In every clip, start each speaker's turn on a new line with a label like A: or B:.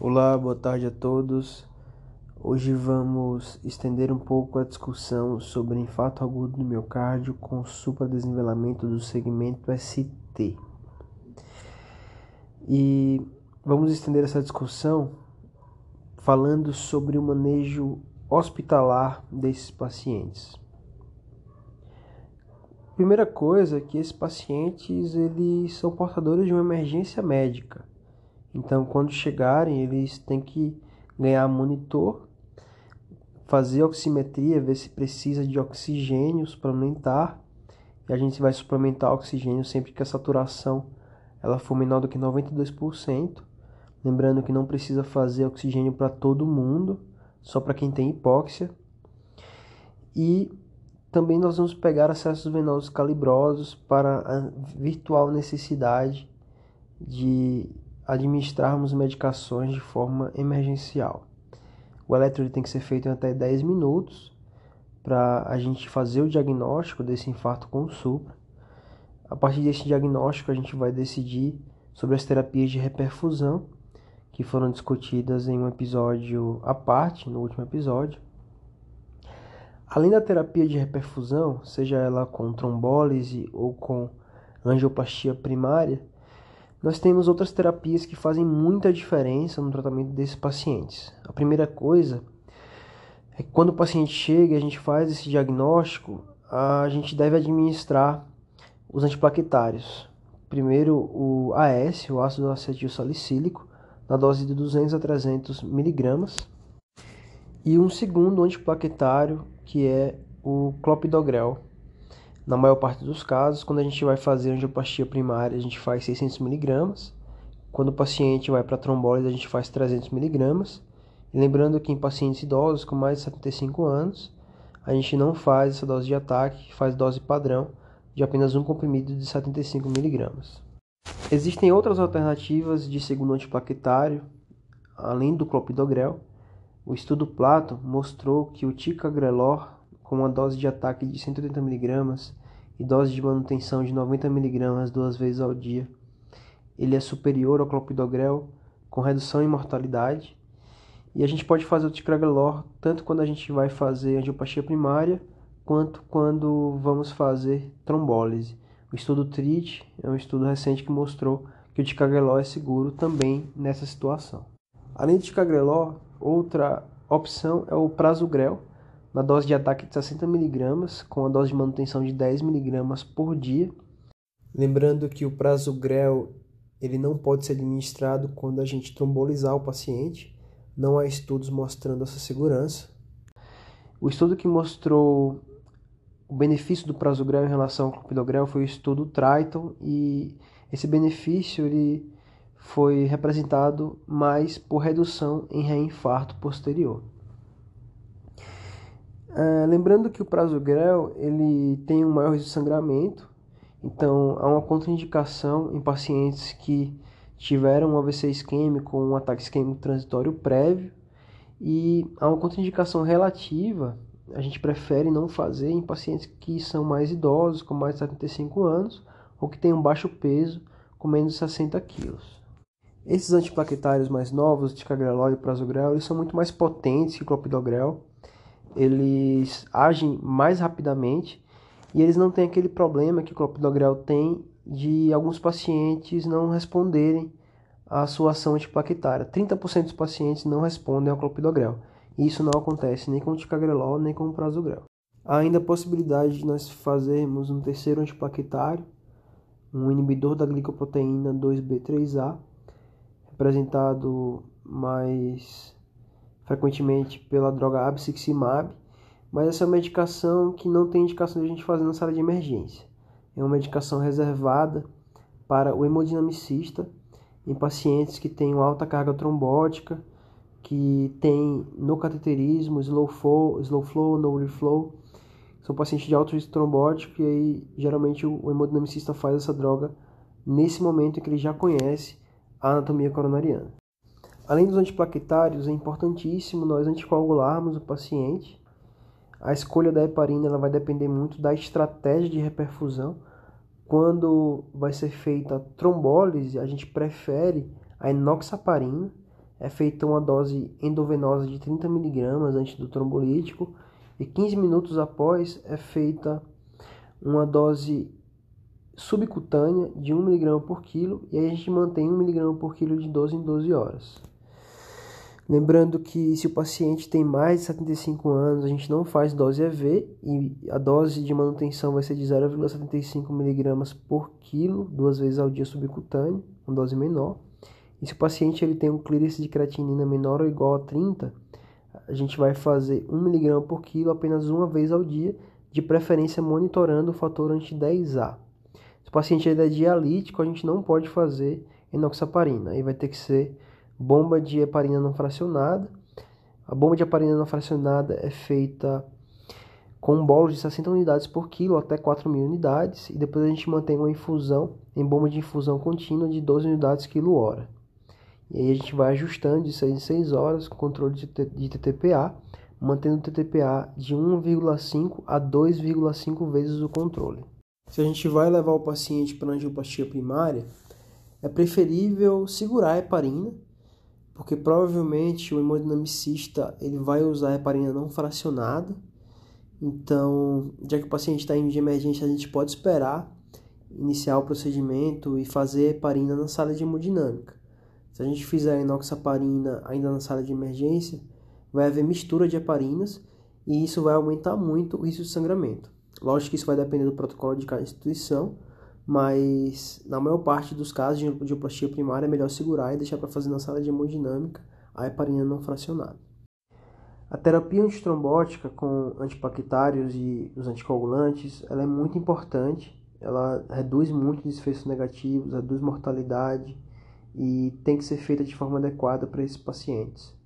A: Olá, boa tarde a todos. Hoje vamos estender um pouco a discussão sobre infarto agudo do miocárdio com supradesnivelamento do segmento ST. E vamos estender essa discussão falando sobre o manejo hospitalar desses pacientes. Primeira coisa é que esses pacientes eles são portadores de uma emergência médica então, quando chegarem, eles têm que ganhar monitor, fazer oximetria, ver se precisa de oxigênio, suplementar. E a gente vai suplementar oxigênio sempre que a saturação ela for menor do que 92%. Lembrando que não precisa fazer oxigênio para todo mundo, só para quem tem hipóxia. E também nós vamos pegar acessos venosos calibrosos para a virtual necessidade de administrarmos medicações de forma emergencial. O eletro tem que ser feito em até 10 minutos para a gente fazer o diagnóstico desse infarto com supra. A partir desse diagnóstico, a gente vai decidir sobre as terapias de reperfusão, que foram discutidas em um episódio à parte, no último episódio. Além da terapia de reperfusão, seja ela com trombólise ou com angioplastia primária, nós temos outras terapias que fazem muita diferença no tratamento desses pacientes. A primeira coisa é que quando o paciente chega e a gente faz esse diagnóstico, a gente deve administrar os antiplaquetários. Primeiro o AS, o ácido acetil salicílico, na dose de 200 a 300 miligramas. E um segundo antiplaquetário, que é o clopidogrel, na maior parte dos casos, quando a gente vai fazer angioplastia primária, a gente faz 600 miligramas. Quando o paciente vai para trombólise, a gente faz 300 miligramas. E lembrando que em pacientes idosos com mais de 75 anos, a gente não faz essa dose de ataque, faz dose padrão de apenas um comprimido de 75 miligramas. Existem outras alternativas de segundo antiplaquetário, além do clopidogrel. O estudo Plato mostrou que o ticagrelor com uma dose de ataque de 180 mg e dose de manutenção de 90 mg duas vezes ao dia. Ele é superior ao clopidogrel, com redução em mortalidade. E a gente pode fazer o ticagrelor tanto quando a gente vai fazer angioplastia primária, quanto quando vamos fazer trombólise. O estudo TRIT é um estudo recente que mostrou que o ticagrelor é seguro também nessa situação. Além do ticagrelor, outra opção é o prasugrel, na dose de ataque de 60 mg, com a dose de manutenção de 10 mg por dia. Lembrando que o prazo grel ele não pode ser administrado quando a gente trombolizar o paciente. Não há estudos mostrando essa segurança. O estudo que mostrou o benefício do prasugrel em relação ao clopidogrel foi o estudo Triton e esse benefício ele foi representado mais por redução em reinfarto posterior. É, lembrando que o prasugrel ele tem um maior sangramento, então há uma contraindicação em pacientes que tiveram um AVC isquêmico ou um ataque isquêmico transitório prévio. E há uma contraindicação relativa, a gente prefere não fazer em pacientes que são mais idosos, com mais de 75 anos ou que têm um baixo peso, com menos de 60 quilos. Esses antiplaquetários mais novos, ticagrelol e prasugrel, eles são muito mais potentes que o clopidogrel eles agem mais rapidamente e eles não têm aquele problema que o clopidogrel tem de alguns pacientes não responderem à sua ação antiplaquetária. 30% dos pacientes não respondem ao clopidogrel. E isso não acontece nem com o ticagrelol nem com o prasugrel. Há ainda a possibilidade de nós fazermos um terceiro antiplaquetário, um inibidor da glicoproteína 2B3A, representado mais frequentemente pela droga abciximab, mas essa é uma medicação que não tem indicação de a gente fazer na sala de emergência. É uma medicação reservada para o hemodinamicista em pacientes que têm alta carga trombótica, que tem no cateterismo, slow flow, slow flow, no reflow, são pacientes de alto risco trombótico e aí geralmente o hemodinamicista faz essa droga nesse momento em que ele já conhece a anatomia coronariana. Além dos antiplaquetários, é importantíssimo nós anticoagularmos o paciente. A escolha da heparina ela vai depender muito da estratégia de reperfusão. Quando vai ser feita a trombólise, a gente prefere a enoxaparina. É feita uma dose endovenosa de 30 mg antes do trombolítico e 15 minutos após é feita uma dose subcutânea de 1 mg por quilo e a gente mantém 1 mg por quilo de 12 em 12 horas. Lembrando que se o paciente tem mais de 75 anos, a gente não faz dose EV e a dose de manutenção vai ser de 0,75 mg por quilo, duas vezes ao dia subcutâneo, uma dose menor. E se o paciente ele tem um clearance de creatinina menor ou igual a 30, a gente vai fazer 1 mg por quilo apenas uma vez ao dia, de preferência monitorando o fator anti-10A. Se o paciente é dialítico, a gente não pode fazer enoxaparina, aí vai ter que ser bomba de heparina não fracionada. A bomba de heparina não fracionada é feita com um bolo de 60 unidades por quilo até 4 mil unidades e depois a gente mantém uma infusão em bomba de infusão contínua de 12 unidades quilo hora. E aí a gente vai ajustando de 6 em 6 horas com controle de, TTPA, mantendo o TTPA de 1,5 a 2,5 vezes o controle. Se a gente vai levar o paciente para angioplastia primária, é preferível segurar a heparina porque provavelmente o hemodinamicista ele vai usar a heparina não fracionada. Então, já que o paciente está indo de emergência, a gente pode esperar iniciar o procedimento e fazer heparina na sala de hemodinâmica. Se a gente fizer enoxaparina ainda na sala de emergência, vai haver mistura de heparinas e isso vai aumentar muito o risco de sangramento. Lógico que isso vai depender do protocolo de cada instituição, mas na maior parte dos casos de angioplastia primária é melhor segurar e deixar para fazer na sala de hemodinâmica a heparina não fracionada. A terapia antitrombótica com antiplaquetários e os anticoagulantes ela é muito importante, ela reduz muito desfechos negativos, reduz mortalidade e tem que ser feita de forma adequada para esses pacientes.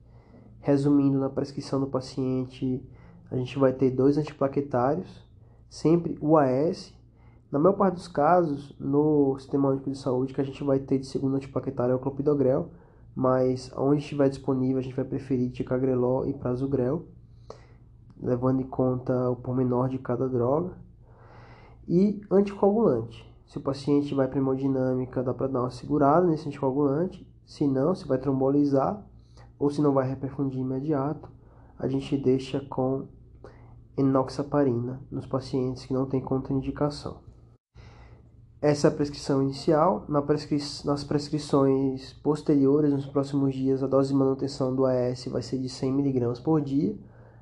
A: Resumindo, na prescrição do paciente, a gente vai ter dois antiplaquetários, sempre UAS na maior parte dos casos, no sistema único de saúde, que a gente vai ter de segundo antiplaquetário é o clopidogrel, mas onde estiver disponível, a gente vai preferir ticagrelol e prasugrel, levando em conta o pormenor de cada droga. E anticoagulante. Se o paciente vai para hemodinâmica, dá para dar uma segurada nesse anticoagulante. Se não, se vai trombolizar ou se não vai reperfundir imediato, a gente deixa com enoxaparina nos pacientes que não têm contraindicação. Essa é a prescrição inicial. Na prescri... Nas prescrições posteriores, nos próximos dias, a dose de manutenção do AS vai ser de 100 mg por dia.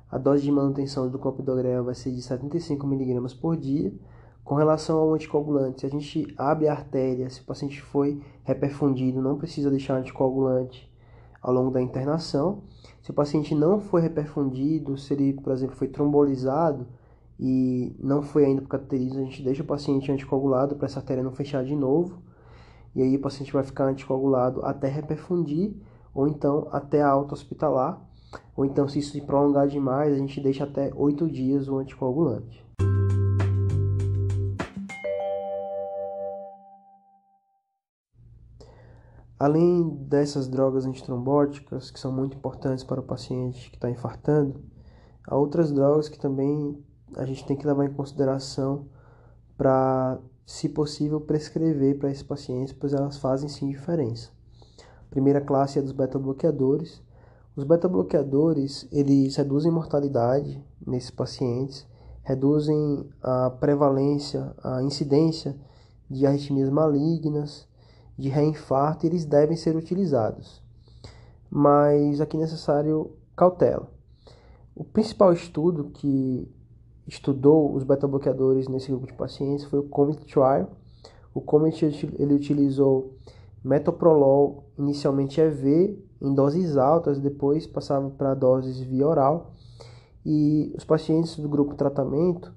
A: A dose de manutenção do clopidogrel vai ser de 75 mg por dia. Com relação ao anticoagulante, se a gente abre a artéria, se o paciente foi reperfundido, não precisa deixar anticoagulante ao longo da internação. Se o paciente não foi reperfundido, se ele, por exemplo, foi trombolizado, e não foi ainda para cateterismo, a gente deixa o paciente anticoagulado para essa artéria não fechar de novo. E aí o paciente vai ficar anticoagulado até reperfundir, ou então até a alta hospitalar. Ou então, se isso se prolongar demais, a gente deixa até 8 dias o anticoagulante. Além dessas drogas antitrombóticas, que são muito importantes para o paciente que está infartando, há outras drogas que também a gente tem que levar em consideração para, se possível, prescrever para esses pacientes, pois elas fazem sim diferença. A primeira classe é dos beta-bloqueadores. Os beta-bloqueadores, eles reduzem mortalidade nesses pacientes, reduzem a prevalência, a incidência de arritmias malignas, de reinfarto, eles devem ser utilizados. Mas aqui é necessário cautela. O principal estudo que estudou os beta-bloqueadores nesse grupo de pacientes foi o COMET Trial. O COMET ele utilizou metoprolol, inicialmente EV, em doses altas, depois passava para doses via oral. E os pacientes do grupo tratamento,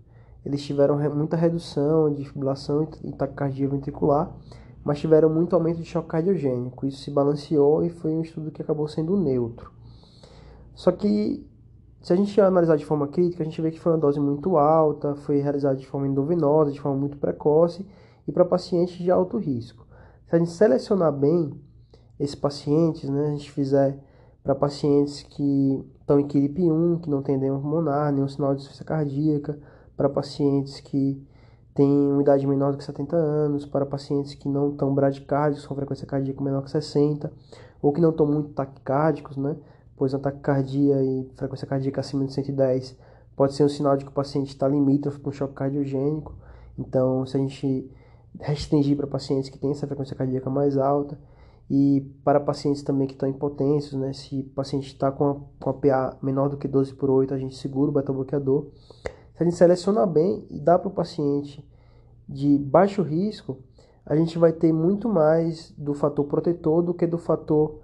A: eles tiveram muita redução de fibrilação e taquicardia ventricular, mas tiveram muito aumento de choque cardiogênico. Isso se balanceou e foi um estudo que acabou sendo neutro. Só que, se a gente analisar de forma crítica, a gente vê que foi uma dose muito alta, foi realizada de forma endovenosa, de forma muito precoce e para pacientes de alto risco. Se a gente selecionar bem esses pacientes, né, a gente fizer para pacientes que estão em QIP 1, que não tem edema pulmonar, nenhum sinal de insuficiência cardíaca, para pacientes que têm uma idade menor do que 70 anos, para pacientes que não estão bradicárdios, com frequência cardíaca menor que 60, ou que não estão muito taquicárdicos, né? Pois a taquicardia e frequência cardíaca acima de 110 pode ser um sinal de que o paciente está limítrofe para um choque cardiogênico. Então, se a gente restringir para pacientes que têm essa frequência cardíaca mais alta, e para pacientes também que estão impotentes, né, se o paciente está com a, com a PA menor do que 12 por 8, a gente segura o beta-bloqueador. Se a gente seleciona bem e dá para o paciente de baixo risco, a gente vai ter muito mais do fator protetor do que do fator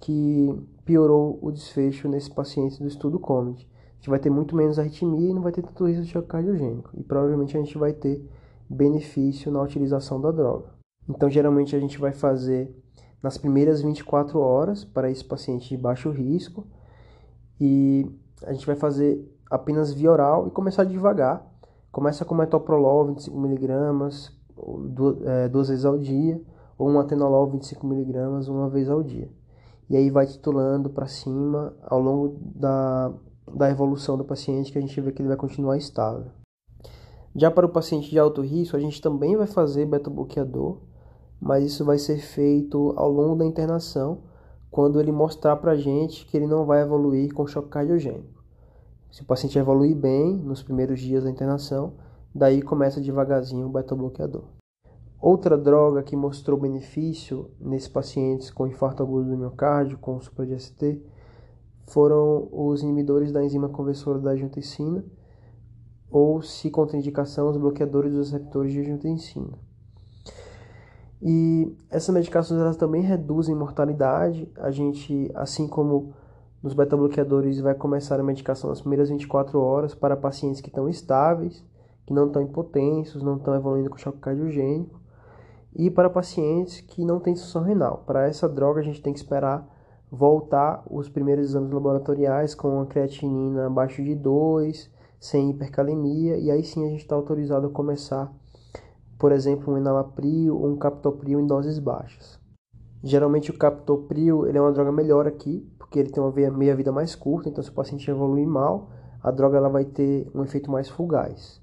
A: que piorou o desfecho nesse paciente do estudo COMET. A gente vai ter muito menos arritmia e não vai ter tanto risco de choque cardiogênico. E provavelmente a gente vai ter benefício na utilização da droga. Então, geralmente a gente vai fazer nas primeiras 24 horas para esse paciente de baixo risco e a gente vai fazer apenas via oral e começar devagar. Começa com metoprolol 25mg é, duas vezes ao dia ou um atenolol 25mg uma vez ao dia. E aí vai titulando para cima ao longo da, da evolução do paciente que a gente vê que ele vai continuar estável. Já para o paciente de alto risco, a gente também vai fazer beta-bloqueador mas isso vai ser feito ao longo da internação, quando ele mostrar para a gente que ele não vai evoluir com choque cardiogênico. Se o paciente evoluir bem nos primeiros dias da internação, daí começa devagarzinho o beta-bloqueador. Outra droga que mostrou benefício nesses pacientes com infarto agudo do miocárdio, com supra de ST, foram os inibidores da enzima conversora da angiotensina, ou, se contraindicação, os bloqueadores dos receptores de angiotensina. E essas medicações elas também reduzem mortalidade. A gente, assim como nos beta-bloqueadores, vai começar a medicação nas primeiras 24 horas para pacientes que estão estáveis, que não estão hipotensos, não estão evoluindo com choque cardiogênico, e para pacientes que não têm insuficiência renal. Para essa droga, a gente tem que esperar voltar os primeiros exames laboratoriais com a creatinina abaixo de 2, sem hipercalemia, e aí sim a gente está autorizado a começar por exemplo, um enalapril ou um captopril em doses baixas. Geralmente o captopril ele é uma droga melhor aqui, porque ele tem uma meia-vida mais curta, então se o paciente evoluir mal, a droga ela vai ter um efeito mais fugaz.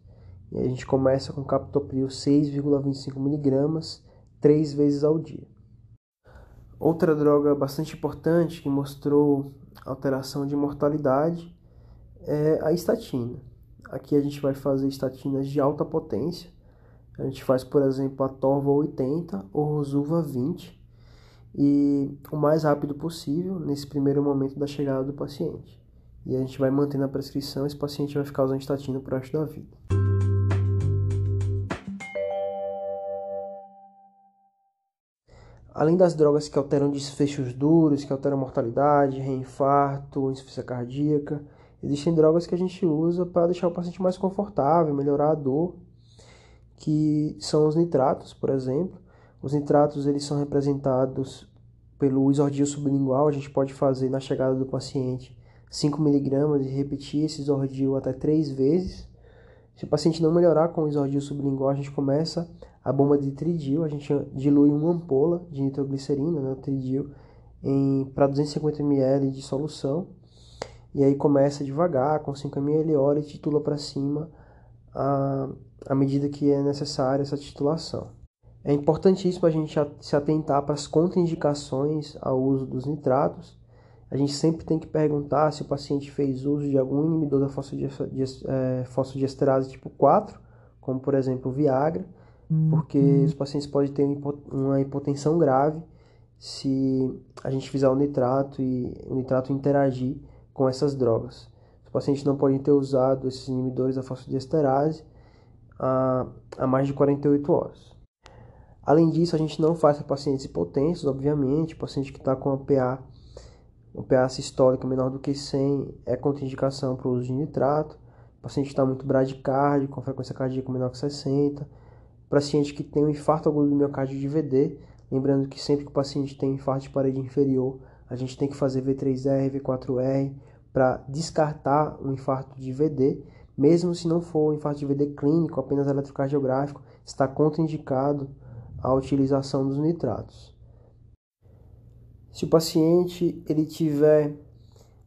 A: E a gente começa com captopril 6,25mg, três vezes ao dia. Outra droga bastante importante que mostrou alteração de mortalidade é a estatina. Aqui a gente vai fazer estatinas de alta potência, a gente faz, por exemplo, a Torva 80 ou Rosuva 20 e o mais rápido possível nesse primeiro momento da chegada do paciente. E a gente vai mantendo a prescrição, esse paciente vai ficar usando estatina pro resto da vida. Além das drogas que alteram desfechos duros, que alteram mortalidade, reinfarto, insuficiência cardíaca, existem drogas que a gente usa para deixar o paciente mais confortável, melhorar a dor que são os nitratos, por exemplo. Os nitratos eles são representados pelo isordil sublingual, a gente pode fazer na chegada do paciente 5 mg e repetir esse isordil até 3 vezes. Se o paciente não melhorar com o isordil sublingual, a gente começa a bomba de tridil, a gente dilui uma ampola de nitroglicerina, né, tridil, para 250 ml de solução. E aí começa devagar, com 5 ml, óleo e titula para cima à medida que é necessária essa titulação. É importantíssimo a gente se atentar para as contraindicações ao uso dos nitratos. A gente sempre tem que perguntar se o paciente fez uso de algum inibidor da fosfodiesterase é, tipo 4, como por exemplo o Viagra, porque uhum. os pacientes podem ter uma hipotensão grave se a gente fizer o nitrato e o nitrato interagir com essas drogas. Os pacientes não podem ter usado esses inibidores da fosfodiesterase a, a mais de 48 horas. Além disso, a gente não faz para pacientes hipotensos, obviamente, paciente que está com a PA, uma PA sistólica menor do que 100 é contraindicação para o uso de nitrato, paciente que está muito bradicárdio, com frequência cardíaca menor que 60, paciente que tem um infarto agudo do miocárdio de VD, lembrando que sempre que o paciente tem um infarto de parede inferior, a gente tem que fazer V3R, V4R para descartar um infarto de VD, mesmo se não for um infarto de VD clínico, apenas eletrocardiográfico, está contraindicado a utilização dos nitratos. Se o paciente ele tiver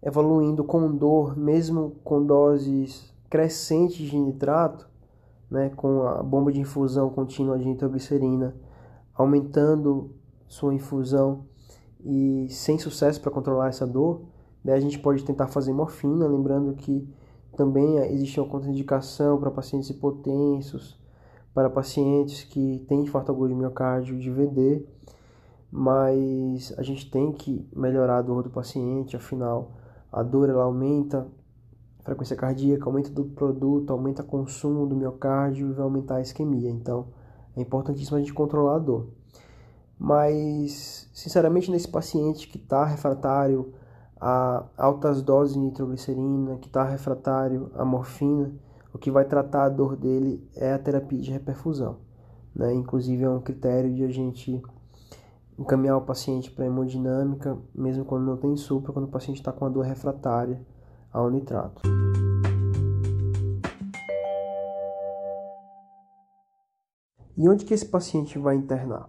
A: evoluindo com dor, mesmo com doses crescentes de nitrato, né, com a bomba de infusão contínua de nitroglicerina, aumentando sua infusão e sem sucesso para controlar essa dor, daí a gente pode tentar fazer morfina, lembrando que também existe uma contraindicação para pacientes hipotensos, para pacientes que têm infarto agudo de miocárdio de VD, mas a gente tem que melhorar a dor do paciente, afinal a dor ela aumenta a frequência cardíaca, aumenta do produto, aumenta o consumo do miocárdio e vai aumentar a isquemia. Então, é importantíssimo a gente controlar a dor. Mas, sinceramente, nesse paciente que está refratário a altas doses de nitroglicerina, que está refratário à morfina, o que vai tratar a dor dele é a terapia de reperfusão. Né? Inclusive, é um critério de a gente encaminhar o paciente para hemodinâmica, mesmo quando não tem supra, quando o paciente está com a dor refratária ao nitrato. E onde que esse paciente vai internar?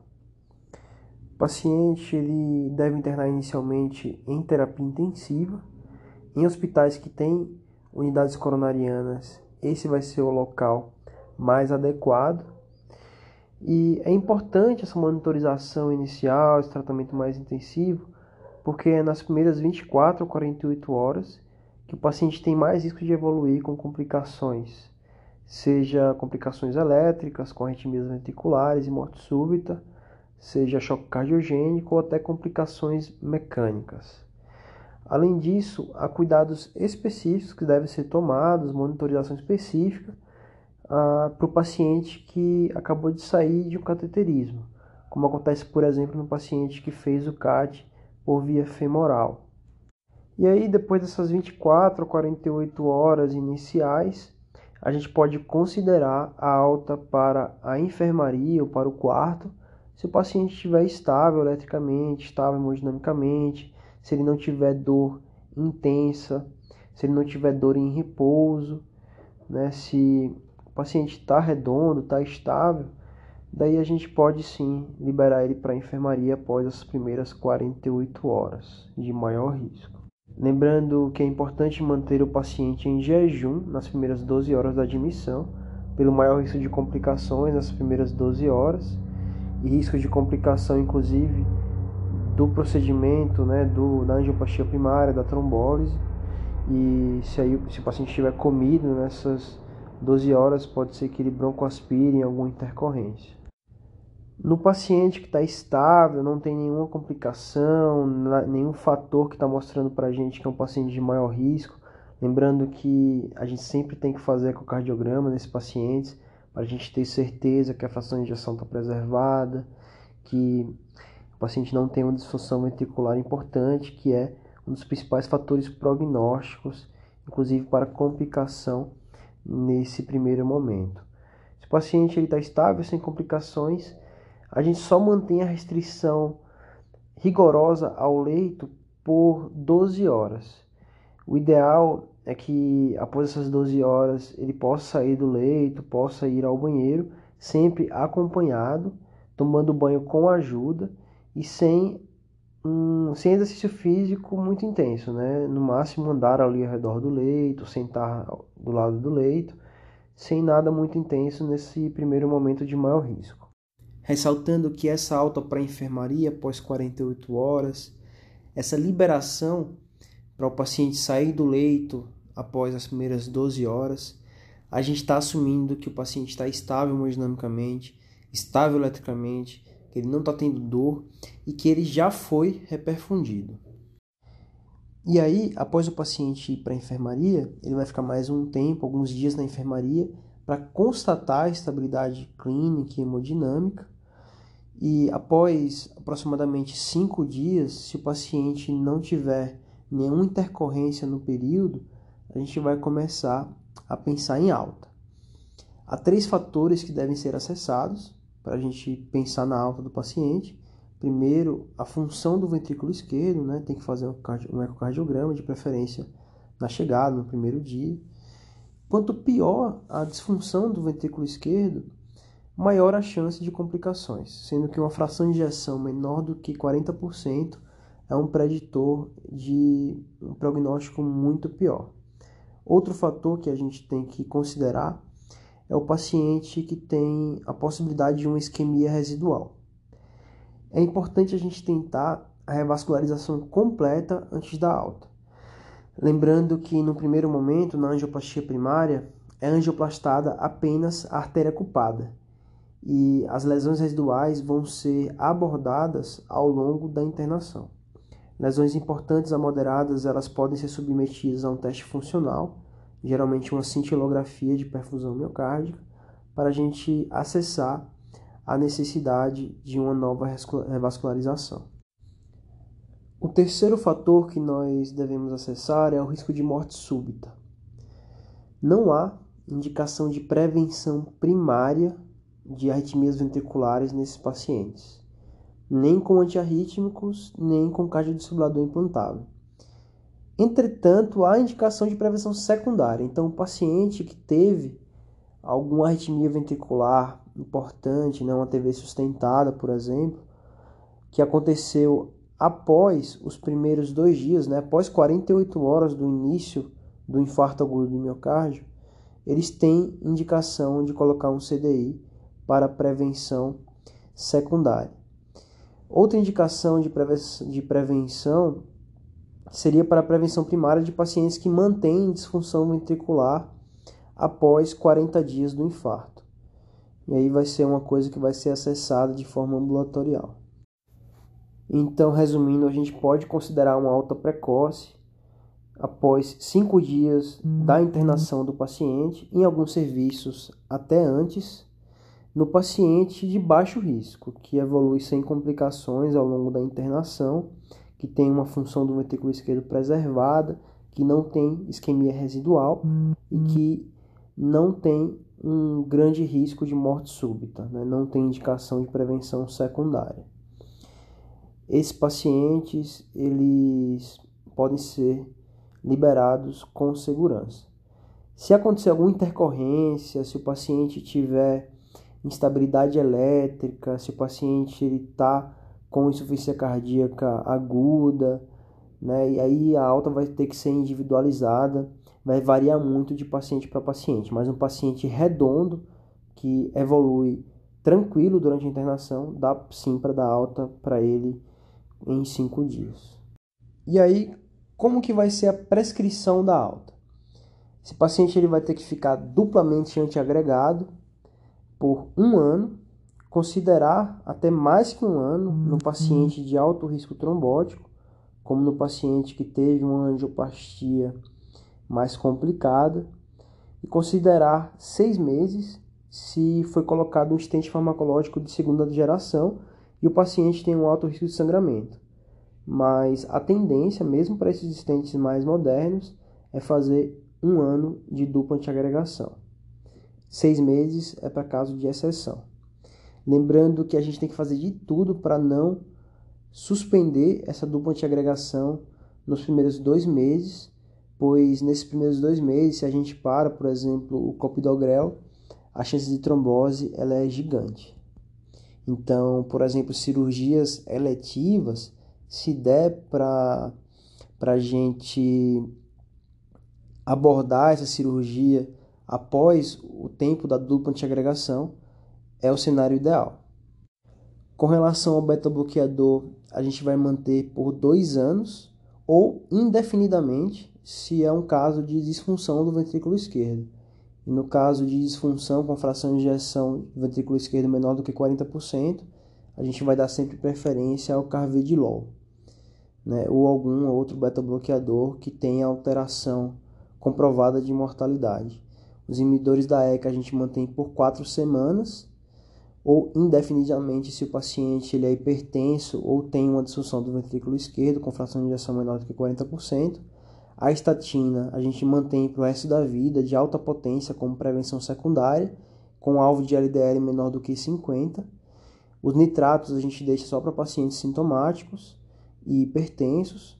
A: O paciente ele deve internar inicialmente em terapia intensiva, em hospitais que têm unidades coronarianas. Esse vai ser o local mais adequado e é importante essa monitorização inicial, esse tratamento mais intensivo, porque é nas primeiras 24 ou 48 horas que o paciente tem mais risco de evoluir com complicações, seja complicações elétricas, com arritmias ventriculares e morte súbita, seja choque cardiogênico ou até complicações mecânicas. Além disso, há cuidados específicos que devem ser tomados, monitorização específica, para o paciente que acabou de sair de um cateterismo, como acontece, por exemplo, no paciente que fez o CAT por via femoral. E aí, depois dessas 24 a 48 horas iniciais, a gente pode considerar a alta para a enfermaria ou para o quarto, se o paciente estiver estável eletricamente, estável hemodinamicamente, se ele não tiver dor intensa, se ele não tiver dor em repouso, né, se paciente está redondo, está estável, daí a gente pode sim liberar ele para a enfermaria após as primeiras 48 horas de maior risco. Lembrando que é importante manter o paciente em jejum nas primeiras 12 horas da admissão, pelo maior risco de complicações nas primeiras 12 horas e risco de complicação inclusive do procedimento, né, do, da angioplastia primária, da trombólise. E se, aí, se o paciente estiver comido nessas 12 horas pode ser que ele broncoaspire em alguma intercorrência. No paciente que está estável, não tem nenhuma complicação, nenhum fator que está mostrando para a gente que é um paciente de maior risco, lembrando que a gente sempre tem que fazer ecocardiograma nesses pacientes para a gente ter certeza que a fração de injeção está preservada, que o paciente não tem uma disfunção ventricular importante, que é um dos principais fatores prognósticos, inclusive para complicação nesse primeiro momento. Se o paciente está estável, sem complicações, a gente só mantém a restrição rigorosa ao leito por 12 horas. O ideal é que após essas 12 horas ele possa sair do leito, possa ir ao banheiro, sempre acompanhado, tomando banho com ajuda e sem um, sem exercício físico muito intenso, né? No máximo andar ali ao redor do leito, sentar do lado do leito, sem nada muito intenso nesse primeiro momento de maior risco. Ressaltando que essa alta para a enfermaria após 48 horas, essa liberação para o paciente sair do leito após as primeiras 12 horas, a gente está assumindo que o paciente está estável hemodinamicamente, estável eletricamente, que ele não está tendo dor e que ele já foi reperfundido. E aí, após o paciente ir para a enfermaria, ele vai ficar mais um tempo, alguns dias na enfermaria, para constatar a estabilidade clínica e hemodinâmica. E após aproximadamente cinco dias, se o paciente não tiver nenhuma intercorrência no período, a gente vai começar a pensar em alta. Há três fatores que devem ser acessados para a gente pensar na alta do paciente. Primeiro, a função do ventrículo esquerdo, né? tem que fazer um ecocardiograma, de preferência na chegada, no primeiro dia. Quanto pior a disfunção do ventrículo esquerdo, maior a chance de complicações, sendo que uma fração de injeção menor do que 40% é um preditor de um prognóstico muito pior. Outro fator que a gente tem que considerar é o paciente que tem a possibilidade de uma isquemia residual. É importante a gente tentar a revascularização completa antes da alta. Lembrando que no primeiro momento, na angioplastia primária, é angioplastada apenas a artéria culpada e as lesões residuais vão ser abordadas ao longo da internação. Lesões importantes a moderadas, elas podem ser submetidas a um teste funcional, geralmente uma cintilografia de perfusão miocárdica, para a gente acessar a necessidade de uma nova revascularização. O terceiro fator que nós devemos acessar é o risco de morte súbita. Não há indicação de prevenção primária de arritmias ventriculares nesses pacientes, nem com antiarrítmicos, nem com cardiodesfibrilador implantável. Entretanto, há indicação de prevenção secundária. Então, o paciente que teve alguma arritmia ventricular importante, né, uma TV sustentada, por exemplo, que aconteceu após os primeiros dois dias, né, após 48 horas do início do infarto agudo do miocárdio, eles têm indicação de colocar um CDI para prevenção secundária. Outra indicação de, de prevenção seria para a prevenção primária de pacientes que mantêm disfunção ventricular após 40 dias do infarto. E aí vai ser uma coisa que vai ser acessada de forma ambulatorial. Então, resumindo, a gente pode considerar uma alta precoce após cinco dias da internação do paciente, em alguns serviços até antes, no paciente de baixo risco, que evolui sem complicações ao longo da internação, que tem uma função do ventrículo esquerdo preservada, que não tem isquemia residual e que não tem um grande risco de morte súbita, né? não tem indicação de prevenção secundária. Esses pacientes eles podem ser liberados com segurança. Se acontecer alguma intercorrência, se o paciente tiver instabilidade elétrica, se o paciente está com insuficiência cardíaca aguda, né? E aí a alta vai ter que ser individualizada, vai variar muito de paciente para paciente, mas um paciente redondo que evolui tranquilo durante a internação, dá sim para dar alta para ele em cinco dias. E aí, como que vai ser a prescrição da alta? Esse paciente ele vai ter que ficar duplamente antiagregado, por um ano, considerar até mais que um ano no uhum. paciente de alto risco trombótico, como no paciente que teve uma angioplastia mais complicada, e considerar seis meses se foi colocado um estente farmacológico de segunda geração e o paciente tem um alto risco de sangramento. Mas a tendência, mesmo para esses estentes mais modernos, é fazer um ano de dupla antiagregação. Seis meses é para caso de exceção. Lembrando que a gente tem que fazer de tudo para não suspender essa dupla antiagregação nos primeiros dois meses, pois nesses primeiros dois meses, se a gente para, por exemplo, o copidogrel, a chance de trombose ela é gigante. Então, por exemplo, cirurgias eletivas, se der para a gente abordar essa cirurgia após o tempo da dupla antiagregação é o cenário ideal. Com relação ao beta-bloqueador, a gente vai manter por dois anos ou indefinidamente se é um caso de disfunção do ventrículo esquerdo. E no caso de disfunção com fração de injeção do ventrículo esquerdo menor do que 40%, a gente vai dar sempre preferência ao carvedilol, né, ou algum outro beta-bloqueador que tenha alteração comprovada de mortalidade. Os inibidores da ECA a gente mantém por quatro semanas ou indefinidamente se o paciente ele é hipertenso ou tem uma disfunção do ventrículo esquerdo com fração de injeção menor do que 40%. A estatina a gente mantém para o resto da vida de alta potência como prevenção secundária com alvo de LDL menor do que 50. Os nitratos a gente deixa só para pacientes sintomáticos e hipertensos.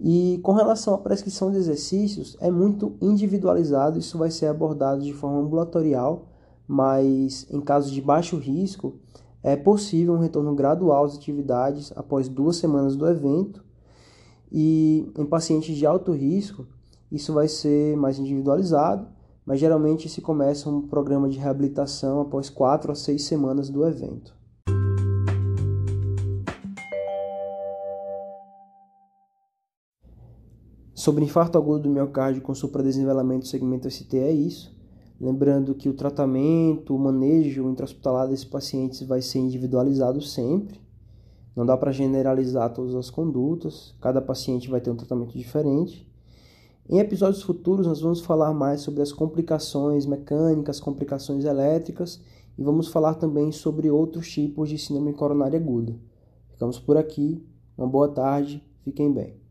A: E com relação à prescrição de exercícios, é muito individualizado, isso vai ser abordado de forma ambulatorial, mas em casos de baixo risco, é possível um retorno gradual às atividades após duas semanas do evento. E em pacientes de alto risco, isso vai ser mais individualizado, mas geralmente se começa um programa de reabilitação após quatro a seis semanas do evento. Sobre infarto agudo do miocárdio com supradesnivelamento do segmento ST é isso. Lembrando que o tratamento, o manejo intra-hospitalar desses pacientes vai ser individualizado sempre. Não dá para generalizar todas as condutas, cada paciente vai ter um tratamento diferente. Em episódios futuros, nós vamos falar mais sobre as complicações mecânicas, complicações elétricas e vamos falar também sobre outros tipos de síndrome coronária aguda. Ficamos por aqui, uma boa tarde, fiquem bem.